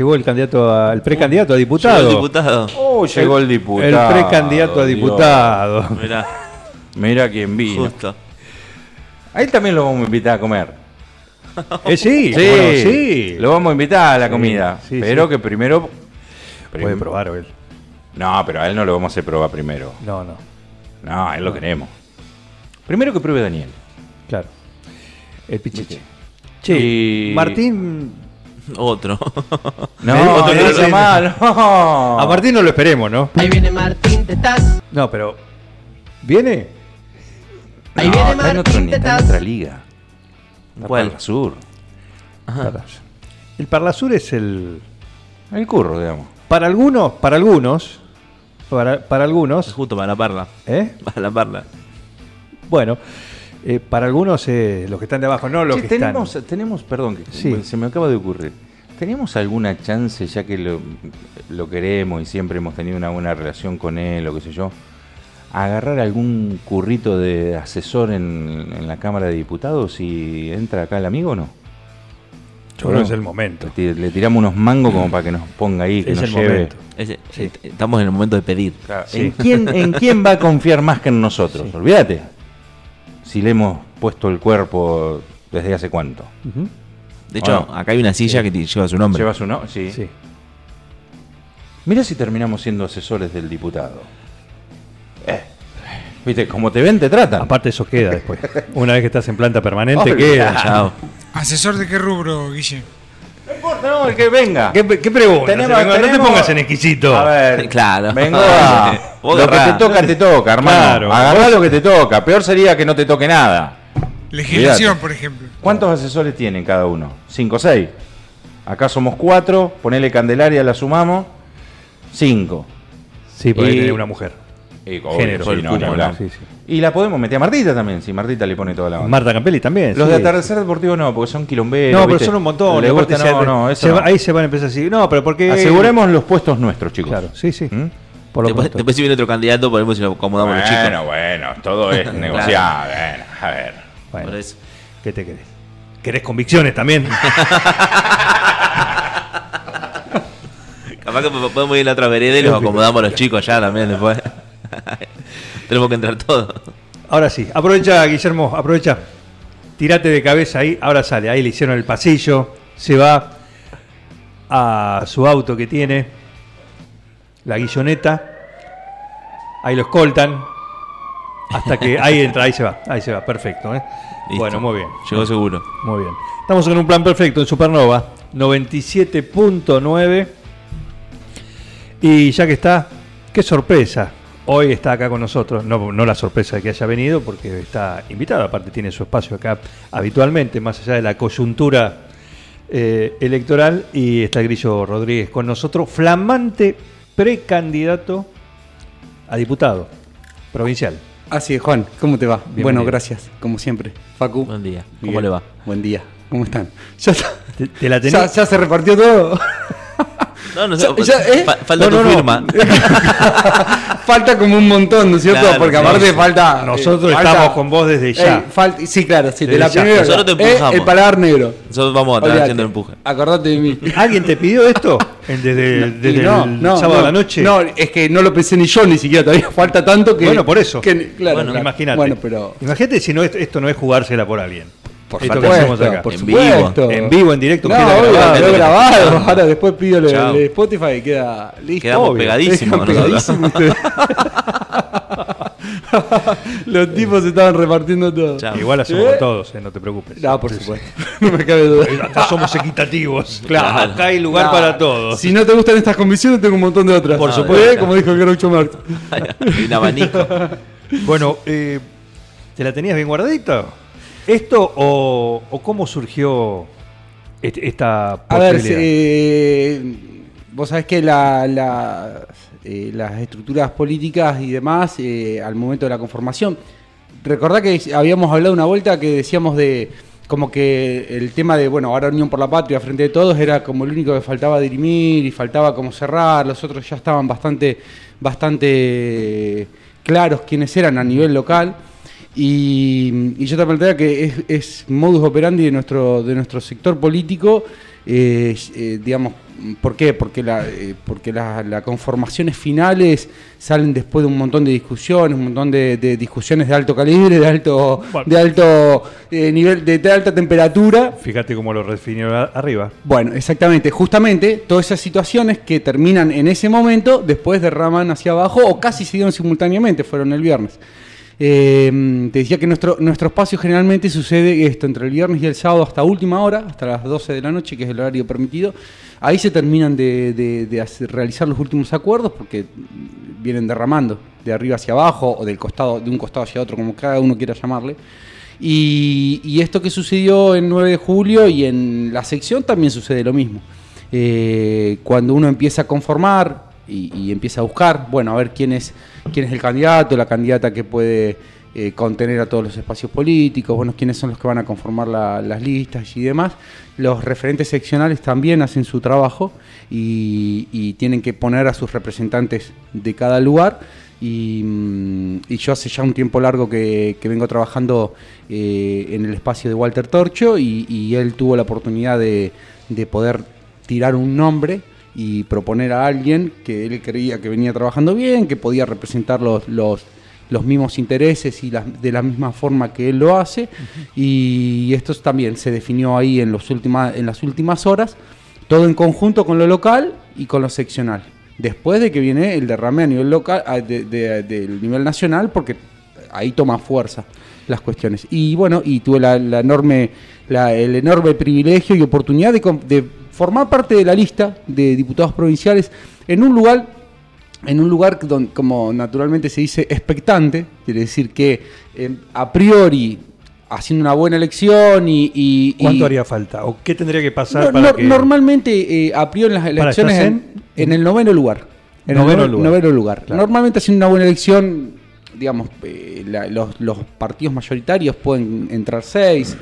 Llegó el candidato a- el precandidato a diputado. Llegó el diputado. Oh, llegó el diputado. El precandidato a Dios. diputado. Mirá, Mira quién vino. justo. A él también lo vamos a invitar a comer. Eh, sí, Sí, bueno, sí. Lo vamos a invitar a la comida. sí, pero sí. que primero. Puede prim- probar él. No, pero a él no lo vamos a hacer probar primero. No, no, No, a él lo queremos. Primero que pruebe Daniel. claro. El pichiche. Che, Y- Martín. Otro. No, otro que no no, tiene- mal, no. A Martín no lo esperemos, ¿no? Ahí viene Martín Tetas. No, pero. ¿Viene? Ahí No, viene está en, otro, Martín ni- está en otra liga. Está ¿Cuál? para el sur. Parla- El Parlasur es el. El curro, digamos. Para algunos, para algunos. Para, para algunos. Justo para la parla. ¿Eh? Para la parla. Bueno, eh, para algunos, eh, los que están de abajo, no los que tenemos, están. tenemos, perdón, que Sí. se me acaba de ocurrir. ¿Tenemos alguna chance, ya que lo, lo queremos y siempre hemos tenido una buena relación con él o qué sé yo, agarrar algún currito de asesor en, en la Cámara de Diputados y entra acá el amigo o no? Yo creo que es el momento. Le, ti- le tiramos unos mangos como para que nos ponga ahí, que Es nos el lleve. momento. Eh, Estamos en el momento de pedir. Sí. ¿En, quién, ¿En quién va a confiar más que en nosotros? Olvídate. Si le hemos puesto el cuerpo desde hace cuánto. Ujú. De hecho, Bueno. acá hay una silla que te- lleva su nombre. ¿Lleva su nombre? Sí. Sí. Mira si terminamos siendo asesores del diputado. Eh, Viste, como te ven, te tratan. Aparte, eso queda después. Una vez que estás en planta permanente, queda. Chao. ¿Asesor de qué rubro, Guille? No importa, no, el que venga. ¿Qué, qué pregunta? Tenemos- no te pongas en exquisito. A ver, Claro. Vengo a. Lo que te toca, te toca, hermano. Claro. Agarrá Vos- lo que te toca. Peor sería que no te toque nada. Legislación, por ejemplo. ¿Cuántos asesores tienen cada uno? ¿Cinco o seis? Acá somos cuatro. Ponele Candelaria, la sumamos. Cinco. Sí, porque Y- tiene una mujer. Y, Género. sí, no. Y la podemos meter a Martita también, si Martita le pone toda la onda. Marta Campelli también. Los sí. de atardecer deportivo no, porque son quilomberos. No, pero ¿viste? son un montón. Le gusta, no, no, eso se no. va- ahí se van a empezar así. No, pero porque. Aseguremos los puestos nuestros, chicos. Claro, sí, sí. ¿Mm? Por lo Después, después si viene otro candidato, podemos si lo acomodamos los Bueno, chicos. bueno, todo es negociable. Bueno, a ver. Bueno, Por eso. ¿Qué te querés? ¿Querés convicciones también? Capaz que podemos ir a la otra vereda y los acomodamos a los chicos ya también después. Tenemos que entrar todos. Ahora sí, aprovecha, Guillermo, aprovecha. Tirate de cabeza ahí, ahora sale. Ahí le hicieron el pasillo, se va a su auto que tiene, la guilloneta. Ahí lo escoltan. Hasta que ahí entra, ahí se va, ahí se va, perfecto. ¿eh? Bueno, muy bien. Llegó seguro. Muy bien. Estamos en un plan perfecto en Supernova 97.9. Y ya que está, qué sorpresa. Hoy está acá con nosotros, no, no la sorpresa de que haya venido, porque está invitado, aparte tiene su espacio acá habitualmente, más allá de la coyuntura eh, electoral, y está Grillo Rodríguez con nosotros, flamante precandidato a diputado provincial. Así es, Juan, ¿cómo te va? Bienvenido. Bueno, gracias, como siempre. Facu. Buen día. ¿Cómo le va? Buen día, ¿cómo están? Ya. ¿Te, te la ya, tenés? ya se repartió todo. No, no sé. Ya- ya, ¿eh? fa- falta No, tu no, no. firma. falta como un montón, ¿no es cierto? Claro, Porque aparte sí. falta. Nosotros eh, falta- estamos con vos desde ya. Ey, falta- sí, claro, sí, de Desde la ya. primera. Nosotros te eh, empujamos. el paladar negro. Nosotros vamos atrás Olvídate. haciendo el empuje. Acordate de mí. ¿Alguien te pidió esto? Desde, desde no, el no, sábado no, a la noche. No, es que no lo pensé ni yo ni siquiera, todavía falta tanto que. Bueno, por eso. que- claro, Bueno, claro. Imagínate. Bueno, pero. Imagínate si no, esto, esto no es jugársela por alguien. Por Esto que supuesto, hacemos acá. por En supuesto. En vivo, en directo, No, queda obvio, grabado. grabado. Ahora después pido el, Spotify y queda listo. Quedamos Obvio. pegadísimos ustedes. Los tipos se estaban repartiendo todo. Chao. Igual hacemos ¿Eh? todos, eh, no te preocupes. No, por supuesto. No me cabe duda. Acá somos equitativos. Claro. Acá hay lugar para todos. Si no te gustan estas convicciones, tengo un montón de otras. Por ¿Eh? supuesto. Como dijo el Groucho Marx. Hay un abanico. Bueno, eh, ¿te la tenías bien guardadita? ¿Esto o, o cómo surgió est- esta A ver, posibilidad? eh, vos sabés que la- la- eh, las estructuras políticas y demás, eh, al momento de la conformación, recordá que habíamos hablado una vuelta que decíamos de como que el tema de, bueno, ahora Unión por la Patria frente de todos era como el único que faltaba dirimir y faltaba como cerrar, los otros ya estaban bastante, bastante claros quiénes eran a nivel local. Y, y yo te planteaba que es, es modus operandi de nuestro, de nuestro sector político, eh, eh, digamos, ¿por qué? Porque, la, eh, porque la- las conformaciones finales salen después de un montón de discusiones, un montón de, de discusiones de alto calibre, de alto, Bueno. de alto eh, nivel, de, de alta temperatura. Fíjate cómo lo definió a- arriba. Bueno, exactamente, justamente todas esas situaciones que terminan en ese momento, después derraman hacia abajo o casi se dieron simultáneamente, fueron el viernes. Eh, te decía que nuestro, nuestro espacio generalmente sucede esto, entre el viernes y el sábado hasta última hora, hasta las 12 de la noche, que es el horario permitido. Ahí se terminan de, de- de hacer- realizar los últimos acuerdos porque vienen derramando de arriba hacia abajo o del costado, de un costado hacia otro, como cada uno quiera llamarle. Y, esto que sucedió en 9 de julio y en la sección también sucede lo mismo. Eh, cuando uno empieza a conformar y, y empieza a buscar, bueno, a ver quién es, quién es el candidato, la candidata que puede eh, contener a todos los espacios políticos, bueno, quiénes son los que van a conformar la- las listas y demás. Los referentes seccionales también hacen su trabajo y, tienen que poner a sus representantes de cada lugar. Y, mm, yo hace ya un tiempo largo que, vengo trabajando eh, en el espacio de Walter Torcho y, él tuvo la oportunidad de poder tirar un nombre y proponer a alguien que él creía que venía trabajando bien, que podía representar los, los, los mismos intereses y las- de la misma forma que él lo hace. Y esto también se definió ahí en, los última- en las últimas horas, todo en conjunto con lo local y con lo seccional. Después de que viene el derrame a nivel local, de- de- del nivel nacional, porque ahí toma fuerza las cuestiones. Y bueno, y tuve la, la enorme, la- el enorme privilegio y oportunidad de formar parte de la lista de diputados provinciales en un lugar en un lugar donde, como naturalmente se dice, expectante, quiere decir que eh, a priori, haciendo una buena elección y... y- ¿Cuánto y- haría falta? ¿O qué tendría que pasar No, para no- que... Normalmente, eh, a priori en las elecciones ¿estás en, en el noveno lugar. En Noveno el lugar. noveno lugar. Claro. Normalmente haciendo una buena elección, digamos, eh, la- los, los partidos mayoritarios pueden entrar seis,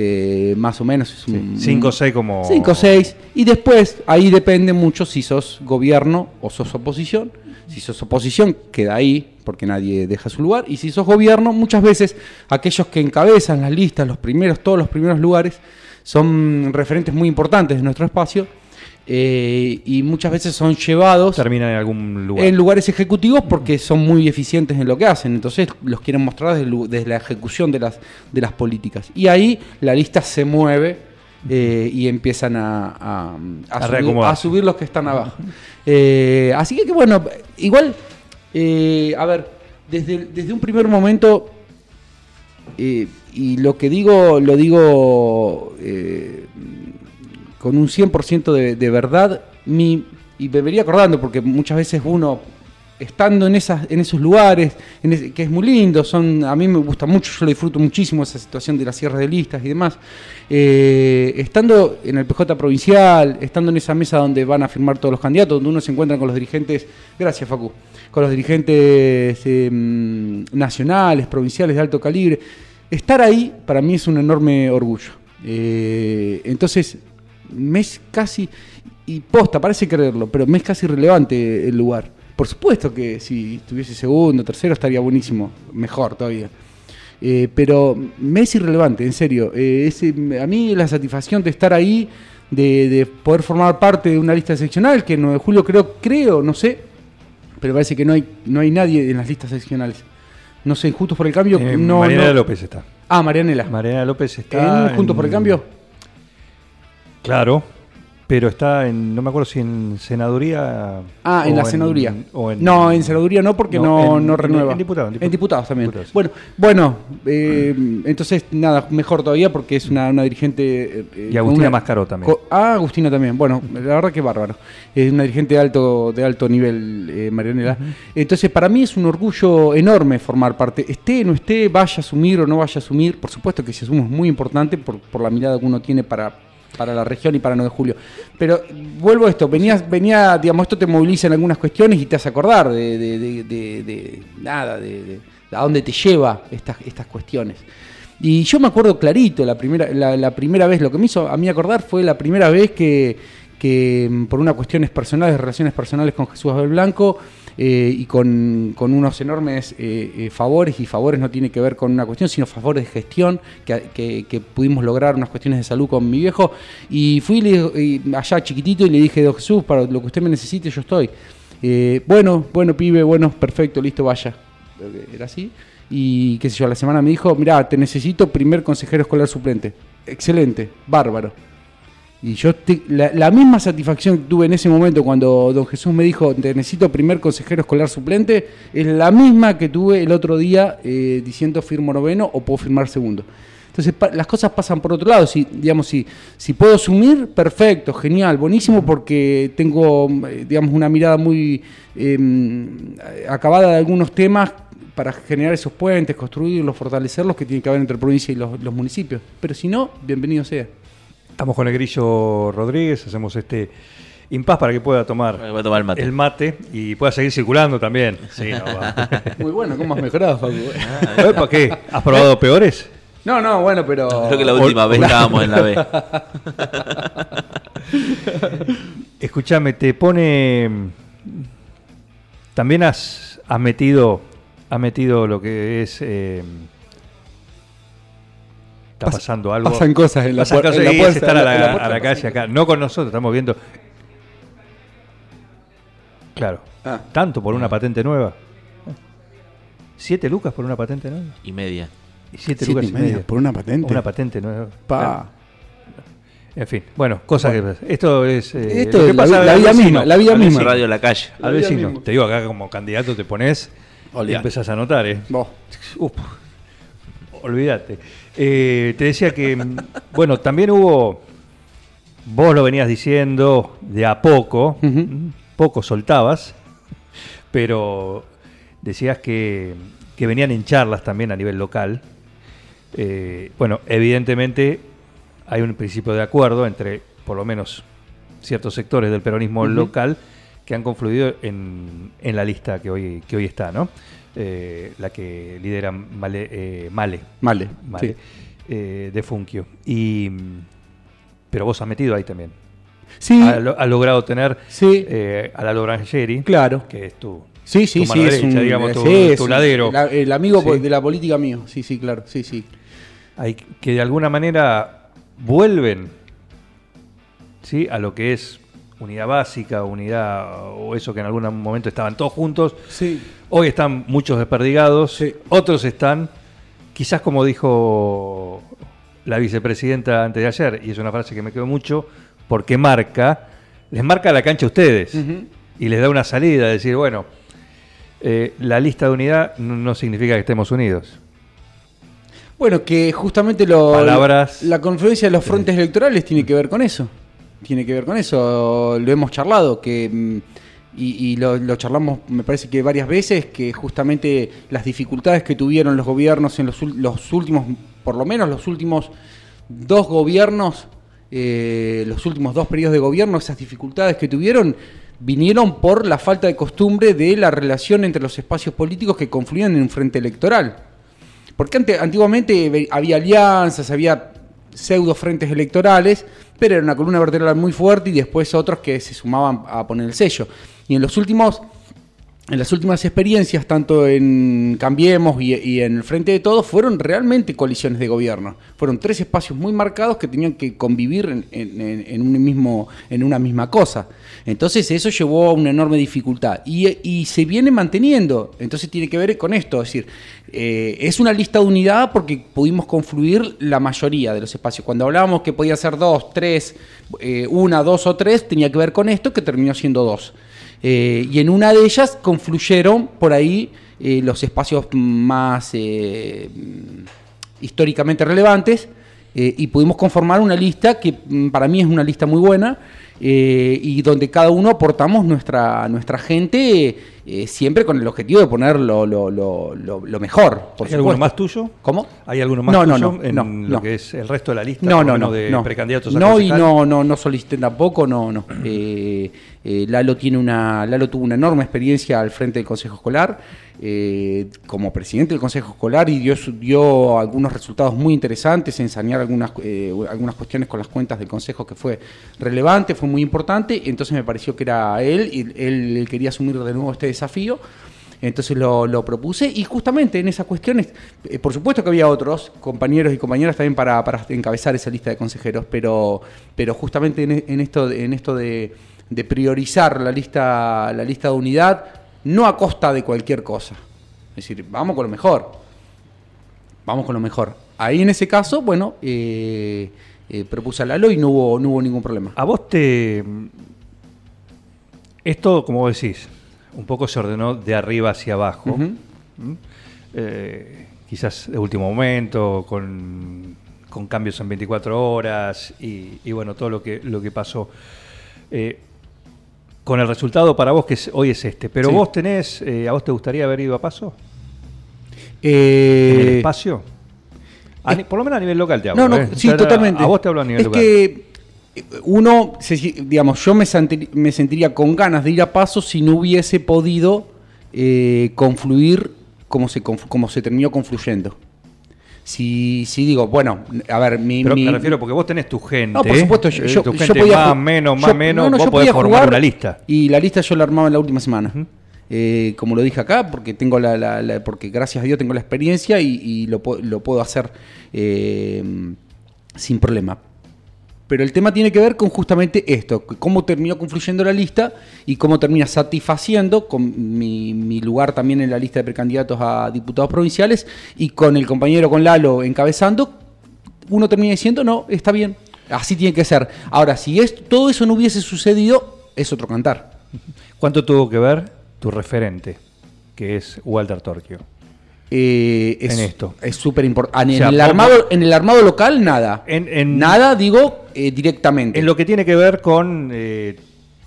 eh, más o menos. Es un, 5 o 6 como... 5 o 6. Y después, ahí depende mucho si sos gobierno o sos oposición. Si sos oposición, queda ahí, porque nadie deja su lugar. Y si sos gobierno, muchas veces aquellos que encabezan las listas, los primeros, todos los primeros lugares, son referentes muy importantes de nuestro espacio. Eh, y muchas veces son llevados Termina en algún lugar. en lugares ejecutivos porque son muy eficientes en lo que hacen. Entonces los quieren mostrar desde, la ejecución de las, de las políticas. Y ahí la lista se mueve eh, y empiezan a, a- a A subir, reacomodarse. a subir los que están abajo. Eh, así que, bueno, igual, eh, a ver, desde, desde un primer momento, y lo que digo, lo digo con un 100% de, de verdad, mi, y me venía acordando, porque muchas veces uno, estando en, esas, en esos lugares, que es muy lindo, son, a mí me gusta mucho, yo lo disfruto muchísimo, esa situación de las cierres de listas y demás, eh, estando en el PJ provincial, estando en esa mesa donde van a firmar todos los candidatos, donde uno se encuentra con los dirigentes, gracias Facu, con los dirigentes mm, nacionales, provinciales de alto calibre, estar ahí para mí es un enorme orgullo. Eh, entonces, me es casi, y posta, parece creerlo, pero me es casi irrelevante el lugar. Por supuesto que si estuviese segundo, tercero, estaría buenísimo, mejor todavía. Eh, pero me es irrelevante, en serio. Eh, a mí la satisfacción de estar ahí, de, de poder formar parte de una lista seccional, que en 9 de julio creo, creo, no sé, pero parece que no hay, no hay nadie en las listas seccionales. No sé, Juntos por el Cambio. Eh, no, no- López está. Ah, Marianela. Mariana López está... ¿En Juntos por el Cambio? Claro, pero está en... No me acuerdo si en senaduría... Ah, en o la senaduría. o en- no, en senaduría no, porque no, en- no en- renueva. En, diputado, En diputados también. Diputados. Bueno, bueno eh, entonces nada, mejor todavía porque es una, una dirigente. eh, Y Agustina una- Mascaró también. ah, Agustina también. Bueno, la verdad que bárbaro. Es una dirigente de alto, de alto nivel, eh, Marianela. Entonces, para mí es un orgullo enorme formar parte. Esté, no esté, vaya a asumir o no vaya a asumir. Por supuesto que si asumo es muy importante por, por la mirada que uno tiene para para la región y para 9 de julio. Pero vuelvo a esto, venías, venía, digamos, esto te moviliza en algunas cuestiones y te hace acordar de, nada, de, a dónde te lleva estas, estas cuestiones. Y yo me acuerdo clarito, la primera, la primera vez, lo que me hizo a mí acordar fue la primera vez que, que mm, por unas cuestiones personales, relaciones personales con Jesús Abel Blanco, eh, y con, con unos enormes eh, eh, favores, y favores no tiene que ver con una cuestión, sino favores de gestión, que, que- pudimos lograr unas cuestiones de salud con mi viejo, y fui allá chiquitito y le dije, don Jesús, para lo que usted me necesite, yo estoy. Bueno, bueno, pibe, bueno, perfecto, listo, vaya. Era así. Y qué sé yo, a la semana me dijo, mira, te necesito primer consejero escolar suplente. Excelente, bárbaro. Y yo te- la, la misma satisfacción que tuve en ese momento cuando don Jesús me dijo, te necesito primer consejero escolar suplente, es la misma que tuve el otro día eh, diciendo firmo noveno o puedo firmar segundo. Entonces pa- las cosas pasan por otro lado. Si, digamos, si, si puedo asumir, perfecto, genial, buenísimo, porque tengo, eh, digamos, una mirada muy eh, acabada de algunos temas para generar esos puentes, construirlos, fortalecerlos que tiene que haber entre provincia y los municipios. Pero si no, bienvenido sea. Estamos con el Grillo Rodríguez, hacemos este impas para que pueda tomar, Voy a tomar el mate. y pueda seguir circulando también. Sí, no, va. Muy bueno, ¿cómo has mejorado, Facu? ¿Eh, ¿Para qué? ¿Has probado peores? No, no, bueno, pero. Creo que la última vez estábamos en la B. Escúchame, te pone. También has, has metido. Has metido lo que es. eh, está Pas- pasando algo. pasan cosas en la Pasan cosas en la puerta, es estar en a la- puerta a la calle acá. No con nosotros, estamos viendo. Claro. Ah. Tanto por una patente nueva. ¿Siete lucas por una patente nueva? Y media. Y siete, Siete lucas y y media por una patente. Una patente nueva. Pa. Claro. En fin, bueno, cosas que pasan. Esto es. eh, Esto lo que es la, pasa la vida misma, la vida misma. Radio La Calle. Al vecino. Te digo, acá como candidato te pones y empezás a anotar, ¿eh? Vos. Uf, olvídate. Eh, te decía que, mm, bueno, también hubo, vos lo venías diciendo de a poco, mm, poco soltabas, pero decías que, que venían en charlas también a nivel local. Eh, bueno, evidentemente hay un principio de acuerdo entre, por lo menos, ciertos sectores del peronismo local que han confluido en, en la lista que hoy, que hoy está, ¿no? Eh, la que lidera Male, eh, Male, Male. Male, sí. eh, de Funkio. Y, mm, pero vos has metido ahí también. Sí, has logrado tener sí, eh, a la Lorangeri, claro. que es tu, Sí, sí, sí. es un, digamos, tu, es tu ladero. la- el amigo Sí. de la política mío. Sí, sí, claro. Sí, sí. hay, que de alguna manera vuelven ¿sí? a lo que es unidad básica, unidad o eso que en algún momento estaban todos juntos. Sí. Hoy están muchos desperdigados, Sí. otros están, quizás como dijo la vicepresidenta antes de ayer, y es una frase que me quedó mucho, porque marca, les marca la cancha a ustedes y les da una salida, decir, bueno, eh, la lista de unidad no, significa que estemos unidos. Bueno, que justamente lo, Palabras. la confluencia de los frontes electorales tiene que ver con eso. Tiene que ver con eso. Lo hemos charlado, que mm, y, y lo, lo charlamos, me parece que varias veces, que justamente las dificultades que tuvieron los gobiernos en los, los últimos, por lo menos los últimos dos gobiernos, eh, los últimos dos periodos de gobierno, esas dificultades que tuvieron vinieron por la falta de costumbre de la relación entre los espacios políticos que confluían en un frente electoral. Porque ante- antiguamente había alianzas, había pseudo frentes electorales, pero era una columna vertebral muy fuerte y después otros que se sumaban a poner el sello. Y en los últimos, en las últimas experiencias, tanto en Cambiemos y, en el Frente de Todos, fueron realmente coaliciones de gobierno. Fueron tres espacios muy marcados que tenían que convivir en- en un mismo, en una misma cosa. Entonces eso llevó a una enorme dificultad. Y, y se viene manteniendo. Entonces tiene que ver con esto. Es decir, eh, es una lista de unidad porque pudimos confluir la mayoría de los espacios. Cuando hablábamos que podía ser dos, tres, eh, una, dos o tres, tenía que ver con esto que terminó siendo dos. Eh, y en una de ellas confluyeron por ahí eh, los espacios más eh, mm, históricamente relevantes y pudimos conformar una lista que mm, para mí es una lista muy buena y donde cada uno aportamos nuestra, nuestra gente eh, siempre con el objetivo de poner lo, lo- lo- lo- lo mejor. Por ¿Hay alguno más tuyo? ¿Cómo? ¿Hay alguno más No, tuyo no, en no, lo no. que es el resto de la lista? No, lo no, no. de no. precandidatos a No, y no, no, no solicité tampoco, no, no. Eh, eh, Lalo tiene una, Lalo tuvo una enorme experiencia al frente del Consejo Escolar, como presidente del Consejo Escolar y dio, dio algunos resultados muy interesantes, ensañar algunas, eh, algunas cuestiones con las cuentas del Consejo que fue relevante, fue muy importante, entonces me pareció que era él, y él, él quería asumir de nuevo este desafío. Entonces lo, propuse y justamente en esas cuestiones, eh, por supuesto que había otros compañeros y compañeras también para, encabezar esa lista de consejeros, pero, pero justamente en, esto, en esto de, priorizar la lista, la lista de unidad, no a costa de cualquier cosa. Es decir, vamos con lo mejor. Vamos con lo mejor. Ahí en ese caso, bueno, eh, eh, propuse a Lalo y no hubo, no hubo ningún problema. A vos te. Esto, como decís, un poco se ordenó de arriba hacia abajo. ¿Mm? Eh, quizás de último momento, con, con cambios en 24 horas y, y bueno, todo lo que, lo que pasó. Eh, con el resultado para vos que es- hoy es este. Pero Sí. vos tenés, eh, ¿a vos te gustaría haber ido a paso? Eh, ¿En el espacio? A por lo menos a nivel local te hablo. No, no, sí, totalmente. A vos te hablo a nivel es local. que uno, digamos, yo me, senti- me sentiría con ganas de ir a paso si no hubiese podido eh, confluir como se, como se terminó confluyendo. Si, si digo, bueno, a ver, mi... Pero mi- me refiero porque vos tenés tu gente. No, por supuesto, yo, eh, yo- tu yo gente podía más, menos, más, menos, no, no, vos yo podés formar jugar una lista. Y la lista yo la armaba en la última semana. Eh, como lo dije acá, porque tengo la, la- la- porque gracias a Dios tengo la experiencia y, y lo, lo puedo hacer eh, sin problema. Pero el tema tiene que ver con justamente esto, cómo terminó confluyendo la lista y cómo termina satisfaciendo con mi, mi lugar también en la lista de precandidatos a diputados provinciales y con el compañero, con Lalo encabezando, uno termina diciendo, no, está bien, así tiene que ser. Ahora, si es, todo eso no hubiese sucedido, es otro cantar. ¿Cuánto tuvo que ver tu referente, que es Walter Torquio? Eh, es, En esto. Es súper importante. En, O sea, el vos- armado, en el armado local, nada. En- en- nada, digo, eh, directamente. En lo que tiene que ver con eh,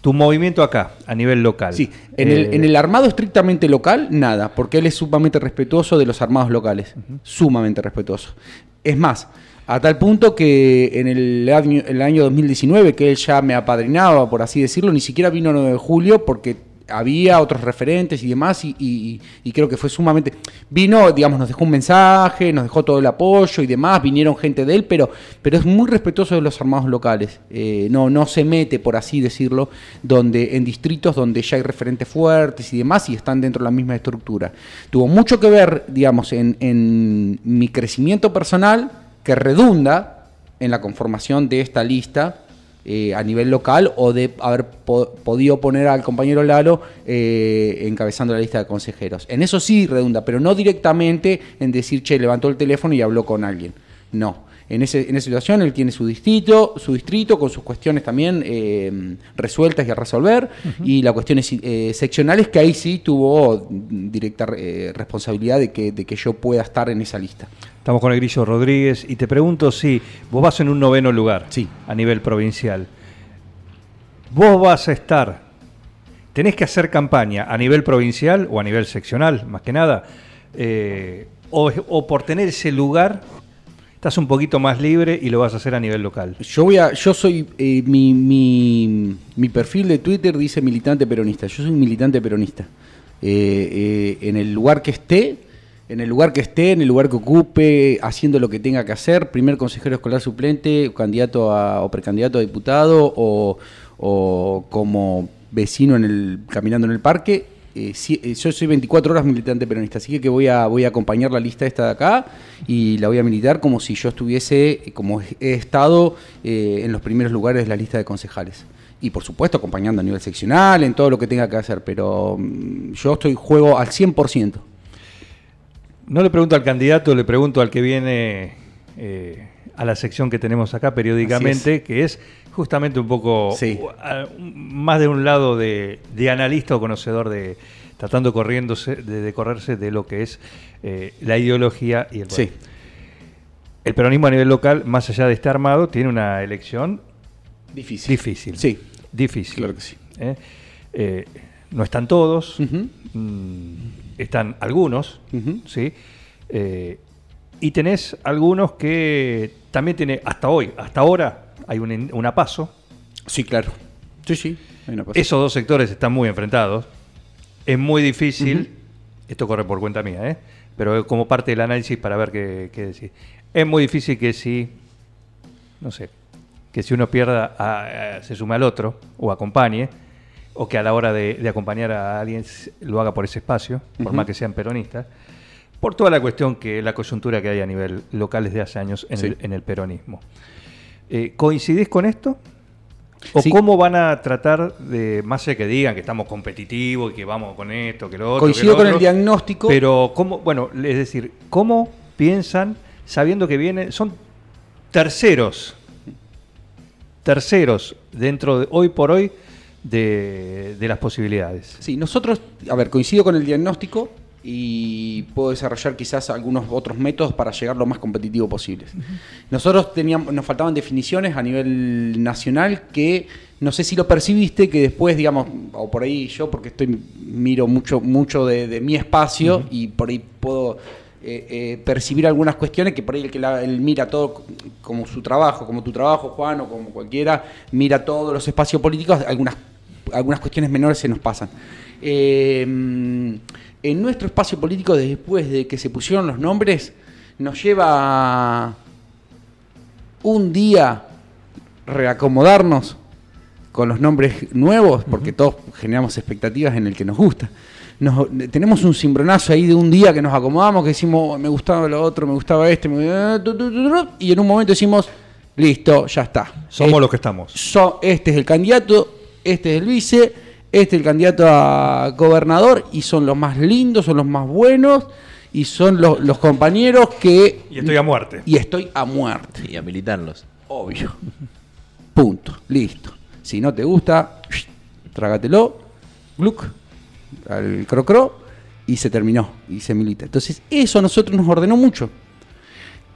tu movimiento acá, a nivel local. Sí, en, Eh, el, en el armado estrictamente local, nada, porque él es sumamente respetuoso de los armados locales, sumamente respetuoso. Es más, a tal punto que en el año, el año 2019, que él ya me apadrinaba, por así decirlo, ni siquiera vino 9 de julio porque había otros referentes y demás, y, creo que fue sumamente... Vino, digamos, nos dejó un mensaje, nos dejó todo el apoyo y demás, vinieron gente de él, pero, pero es muy respetuoso de los armados locales. Eh, no, no se mete, por así decirlo, donde, en distritos donde ya hay referentes fuertes y demás y están dentro de la misma estructura. Tuvo mucho que ver, digamos, en mi crecimiento personal, que redunda en la conformación de esta lista eh, a nivel local o de haber po- podido poner al compañero Lalo eh, encabezando la lista de consejeros. En eso sí redunda, pero no directamente en decir, che, levantó el teléfono y habló con alguien. No. En, ese, en esa situación él tiene su distrito, su distrito con sus cuestiones también eh, resueltas y a resolver, y las cuestiones eh, seccionales que ahí sí tuvo directa eh, responsabilidad de que, de que yo pueda estar en esa lista. Estamos con el Grillo Rodríguez y te pregunto si vos vas en un noveno lugar Sí. a nivel provincial. Vos vas a estar, tenés que hacer campaña a nivel provincial o a nivel seccional, más que nada, eh, o, o por tener ese lugar, estás un poquito más libre y lo vas a hacer a nivel local. Yo voy a, yo soy, eh, mi, mi, perfil de Twitter dice militante peronista. Yo soy militante peronista. Eh, eh, en el lugar que esté, en el lugar que esté, en el lugar que ocupe, haciendo lo que tenga que hacer, primer consejero escolar suplente, candidato a, o precandidato a diputado, o, o como vecino en el, caminando en el parque. Eh, eh, yo soy 24 horas militante peronista, así que, voy, a, voy a acompañar la lista esta de acá y la voy a militar como si yo estuviese, eh, como he estado eh, en los primeros lugares de la lista de concejales. Y por supuesto acompañando a nivel seccional, en todo lo que tenga que hacer, pero mm, yo estoy juego al 100%. No le pregunto al candidato, le pregunto al que viene a la sección que tenemos acá periódicamente, que es justamente un poco Sí. más de un lado de, de analista o conocedor de tratando corriéndose de, de correrse de lo que es eh, la ideología y el Sí. poder. El peronismo a nivel local, más allá de estar armado, tiene una elección Difícil. difícil. Sí. Difícil. Claro que sí. ¿eh? Eh, no están todos, mm, están algunos. ¿sí? Y tenés algunos que también tiene, hasta hoy, hasta ahora, hay un, una paso. Sí, claro. Sí, sí. hay una cosa. Esos dos sectores están muy enfrentados. Es muy difícil, esto corre por cuenta mía, ¿eh? pero como parte del análisis para ver qué, qué decir. Es muy difícil que si, no sé, que si uno pierda, a- a- se sume al otro o acompañe, o que a la hora de, de acompañar a alguien lo haga por ese espacio, por más que sean peronistas, por toda la cuestión que la coyuntura que hay a nivel local desde hace años en, Sí. el, en el peronismo. Eh, ¿Coincidís con esto? ¿O Sí. cómo van a tratar de, más allá que digan que estamos competitivos y que vamos con esto, que lo otro? que Coincido lo con otro, el diagnóstico. Pero, ¿cómo, bueno, es decir, ¿cómo piensan, sabiendo que vienen, son terceros, terceros dentro de hoy por hoy de, de las posibilidades? Sí, nosotros, a ver, coincido con el diagnóstico y puedo desarrollar quizás algunos otros métodos para llegar lo más competitivo posible. Nosotros teníamos, nos faltaban definiciones a nivel nacional que no sé si lo percibiste, que después, digamos, o por ahí yo, porque estoy miro mucho, mucho de, de mi espacio y por ahí puedo eh, eh, percibir algunas cuestiones que por ahí el que la- él mira todo como su trabajo, como tu trabajo, Juan, o como cualquiera, mira todos los espacios políticos, algunas, algunas cuestiones menores se nos pasan. Eh, en nuestro espacio político, después de que se pusieron los nombres, nos lleva un día reacomodarnos con los nombres nuevos, porque todos generamos expectativas en el que nos gusta. Nos- tenemos un cimbronazo ahí de un día que nos acomodamos, que decimos, "Oh, me gustaba lo otro, me gustaba este, me- tu, tu, tu, tu", y en un momento decimos, listo, ya está. Somos Eh, los que estamos. so- este es el candidato, este es el vice, este es el candidato a gobernador, y son los más lindos, son los más buenos, y son los, los compañeros que... Y estoy a muerte. Y estoy a muerte. Y a militarlos. Obvio. Punto. Listo. Si no te gusta, trágatelo, gluck, al crocro, y se terminó. Y se milita. Entonces, eso a nosotros nos ordenó mucho.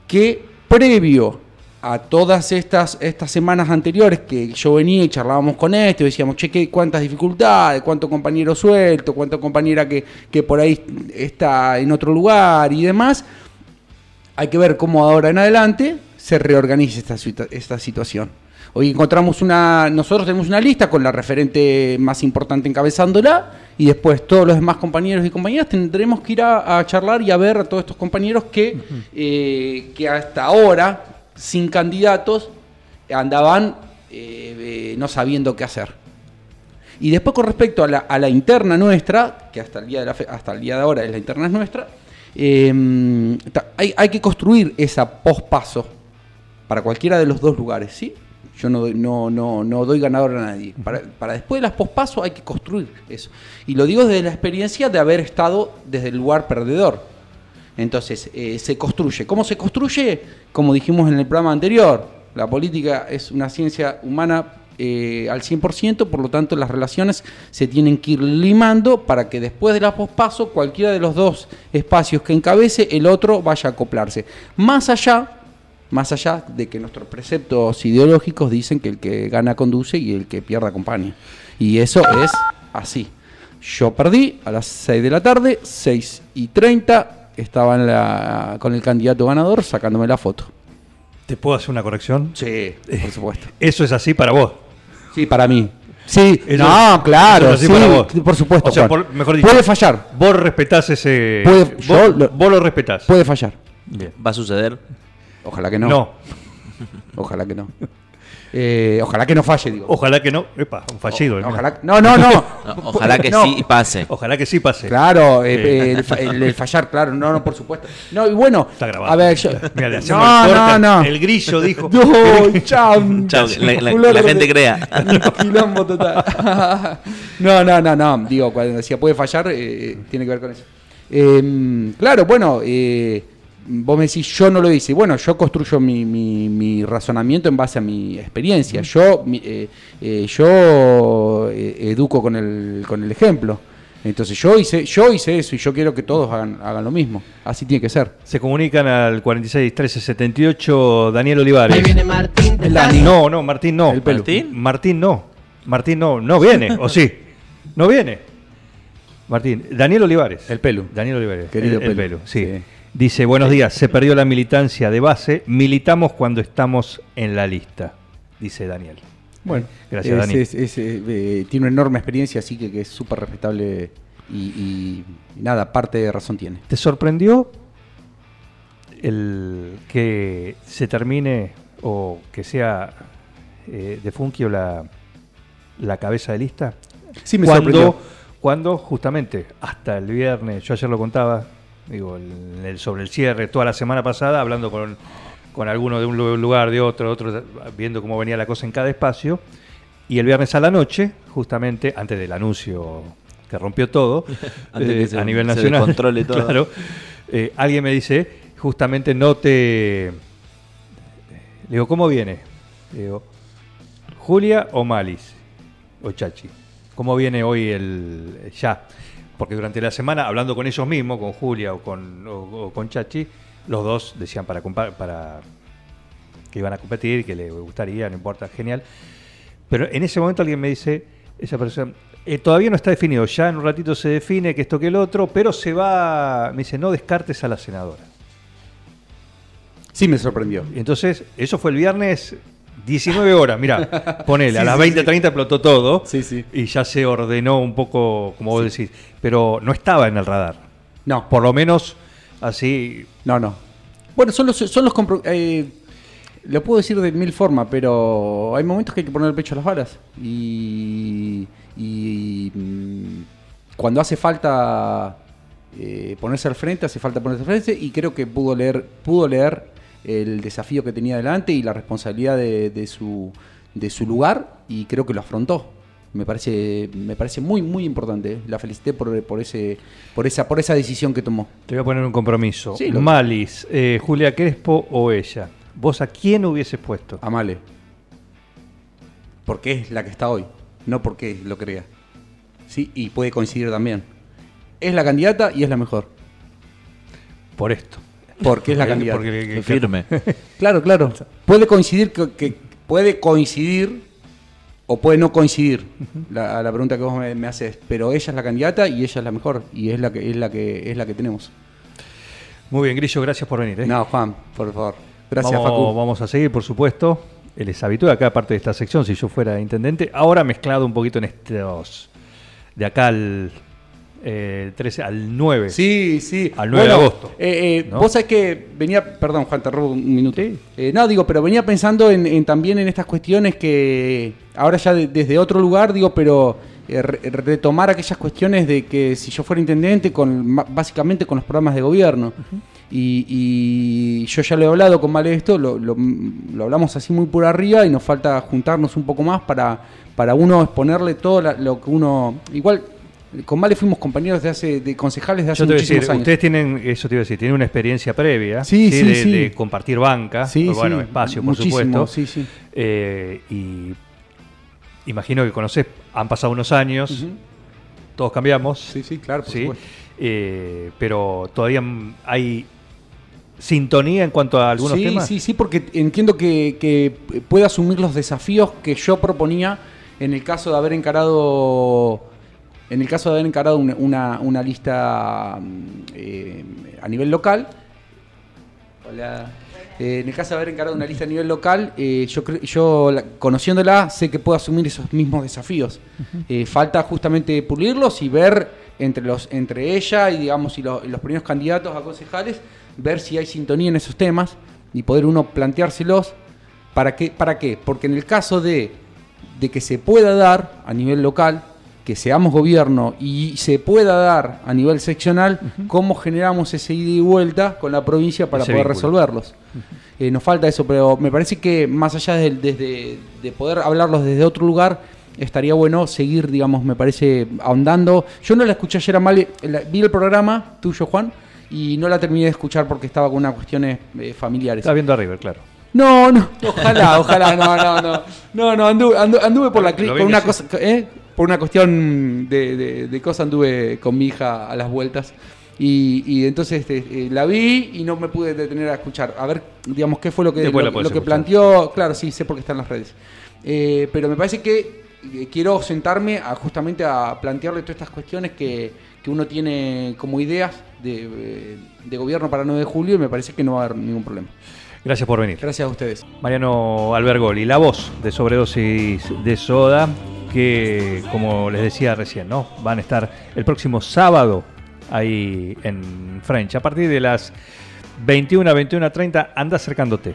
Que previo a todas estas, estas semanas anteriores que yo venía y charlábamos con esto, y decíamos, che, ¿qué- cuántas dificultades, cuánto compañero suelto, cuánta compañera que, que por ahí está en otro lugar y demás, hay que ver cómo ahora en adelante se reorganiza esta, esta situación. Hoy encontramos una, nosotros tenemos una lista con la referente más importante encabezándola y después todos los demás compañeros y compañeras tendremos que ir a, a charlar y a ver a todos estos compañeros que, eh, que hasta ahora, sin candidatos, andaban eh, eh, no sabiendo qué hacer. Y después con respecto a la, a la interna nuestra, que hasta el día de, la fe- hasta el día de ahora es la interna es nuestra, eh, ta- hay, hay que construir esa pospaso para cualquiera de los dos lugares, ¿sí? Yo no doy, no, no, no doy ganador a nadie. Para, para después de las pospasos hay que construir eso. Y lo digo desde la experiencia de haber estado desde el lugar perdedor. Entonces, eh, se construye. ¿Cómo se construye? Como dijimos en el programa anterior, la política es una ciencia humana eh, al 100%, por lo tanto las relaciones se tienen que ir limando para que después de la pospaso cualquiera de los dos espacios que encabece, el otro vaya a acoplarse. Más allá, más allá de que nuestros preceptos ideológicos dicen que el que gana conduce y el que pierde acompaña. Y eso es así. Yo perdí a las 6 de la tarde, 6 y 30, estaba en la- con el candidato ganador sacándome la foto. ¿Te puedo hacer una corrección? Sí, por supuesto. Eso es así para vos. Sí, para mí. Sí, Eso- no, claro, es así sí, para vos. por supuesto. O sea, por- mejor dicho, puede fallar, Vos respetás ese. Puede- vos, yo lo- vos lo respetás. puede fallar. Bien. ¿Va a suceder? Ojalá que no. No. Ojalá que no. Eh, ojalá que no falle, digo. Ojalá que no. Epa, un fallido. mira. Ojalá, no, no, no. No, ojalá que No. sí pase. Ojalá que sí pase. Claro, eh, eh, el, fa- el- el fallar, claro, no, no, por supuesto. No, y bueno, Está grabado. a ver, yo, Mira, le hacemos no, el no, no. El grillo dijo. No, chao. Chao, la- la- Fulano la gente crea. Quilombo total. no, no, no, no. Digo, cuando decía puede fallar, eh, tiene que ver con eso. Eh, claro, bueno, eh, vos me decís, yo no lo hice. Bueno, yo construyo mi, mi- mi razonamiento en base a mi experiencia. Yo, mi- eh, eh, yo eh, educo con el, con el ejemplo. Entonces yo hice, yo hice eso y yo quiero que todos hagan, hagan lo mismo. Así tiene que ser. Se comunican al 46 13 78 Daniel Olivares. Ahí viene Martín de. No, no, Martín no. El pelo. ¿Martín? Martín no. Martín no. No viene, ¿o sí? No viene. Martín, Daniel Olivares. El Pelu. Daniel Olivares. Querido el, el Pelu, sí. sí. Dice, buenos días, se perdió la militancia de base, militamos cuando estamos en la lista, dice Daniel. Bueno, Gracias, es- Dani. es- es, eh, eh, tiene una enorme experiencia, así que, que es súper respetable y, y- y nada, parte de razón tiene. ¿Te sorprendió el que se termine o que sea eh, de Funkio la, la cabeza de lista? Sí, me cuando, sorprendió. cuando justamente hasta el viernes, yo ayer lo contaba, digo, el- el- sobre el cierre, toda la semana pasada, hablando con, con alguno de un lu- lugar, de otro, otro, viendo cómo venía la cosa en cada espacio, y el viernes a la noche, justamente antes del anuncio que rompió todo, Antes que eh, se- a nivel se nacional, descontrole todo. claro, eh, alguien me dice, justamente no te... Le digo, ¿cómo viene? Le digo, ¿Julia o Malis? O Chachi. ¿Cómo viene hoy el ya? Porque durante la semana, hablando con ellos mismos, con Julia o con, o- o con Chachi, los dos decían para, que iban a competir, que les gustaría, no importa, genial. Pero en ese momento alguien me dice, esa persona, eh, todavía no está definido, ya en un ratito se define que esto que el otro, pero se va, me dice, no descartes a la senadora. Sí, me sorprendió. Entonces, eso fue el viernes 19 horas, mira, ponele, a Sí, las sí, 20.30 explotó todo Sí, sí. y ya se ordenó un poco, como vos decís, pero no estaba en el radar. No, Por lo menos así, no, no. Bueno, son los, son los eh, lo puedo decir de mil formas, pero hay momentos que hay que poner el pecho a las balas. Y, y, mm, cuando hace falta eh, ponerse al frente, hace falta ponerse al frente. Y creo que pudo leer, pudo leer el desafío que tenía delante y la responsabilidad de, de su, de su lugar. Y creo que lo afrontó. Me parece, me parece muy, muy importante. eh. La felicité por, por, ese, por, esa, por esa decisión que tomó. te voy a poner un compromiso. Sí, Malis, eh, Julia Crespo o ella. ¿Vos a quién hubieses puesto? Amale. Porque es la que está hoy, no porque lo crea. Sí, y puede coincidir también. Es la candidata y es la mejor. Por esto. Porque es la candidata. Porque- firme. Claro, claro. Puede coincidir que, que- puede coincidir o puede no coincidir. la, a la pregunta que vos me, me haces, pero ella es la candidata y ella es la mejor y es la que es la que es la que tenemos. Muy bien, Grillo, gracias por venir. ¿eh? No, Juan, por favor. Gracias, vamos, Facu. Vamos a seguir, por supuesto. Él es habitual acá, aparte de esta sección, si yo fuera intendente. Ahora mezclado un poquito en estos. De acá al eh, 13, al 9. Sí, sí. Al 9 de agosto, eh, eh, ¿no? Vos sabés que venía, perdón Juan, te robo un minuto. Sí. Eh, no, digo, pero venía pensando en, en también en estas cuestiones que ahora ya de- desde otro lugar, digo, pero eh, re- retomar aquellas cuestiones de que si yo fuera intendente, con básicamente con los programas de gobierno. y, y yo ya lo he hablado con Vale de esto, lo, lo- lo hablamos así muy por arriba y nos falta juntarnos un poco más para, para uno exponerle todo la- lo que uno... Igual, con Vale fuimos compañeros de hace de concejales de hace Yo te voy a muchísimos decir, años. ustedes tienen, eso te iba a decir, tienen una experiencia previa Sí, sí, de, sí. de compartir banca, Sí, o bueno, sí, espacio, por supuesto. sí, sí. Eh, y imagino que conocés, han pasado unos años, todos cambiamos. Sí, sí, claro, por ¿sí? supuesto. Eh, pero todavía hay sintonía en cuanto a algunos sí, temas. Sí, sí, porque entiendo que, que puede asumir los desafíos que yo proponía en el caso de haber encarado en el caso de haber encarado una, una- una lista mm, eh, a nivel local. Hola. Eh, en el caso de haber encarado una lista a nivel local, eh, yo, yo la- conociéndola sé que puedo asumir esos mismos desafíos. Eh, falta justamente pulirlos y ver entre los entre ella y digamos y, lo- y los primeros candidatos a concejales ver si hay sintonía en esos temas y poder uno planteárselos para qué para qué porque en el caso de de que se pueda dar a nivel local que seamos gobierno y se pueda dar a nivel seccional cómo generamos ese ida y vuelta con la provincia para Ese poder vínculo. resolverlos Eh, nos falta eso pero me parece que más allá de, desde- de poder hablarlos desde otro lugar estaría bueno seguir digamos me parece ahondando yo no la escuché ayer a Male vi el programa tuyo Juan y no la terminé de escuchar porque estaba con unas cuestiones eh, familiares Está viendo a River, claro. no, no, ojalá, ojalá, no, no, no. No, no, anduve, andu- anduve por la una cosa, ¿eh? Por una cuestión de, de, de cosa anduve con mi hija a las vueltas. Y, y entonces este, eh, la vi y no me pude detener a escuchar. A ver, digamos, qué fue lo que, lo, lo que escuchar. planteó. Claro, sí, sé porque está en las redes. Eh, pero me parece que eh, quiero sentarme a justamente a plantearle todas estas cuestiones que, que uno tiene como ideas de, de gobierno para 9 de julio y me parece que no va a haber ningún problema. Gracias por venir. Gracias a ustedes. Mariano Albergoli, la voz de Sobredosis de Soda, que como les decía recién, ¿no? Van a estar el próximo sábado ahí en French. A partir de las 21 a 21.30 anda acercándote.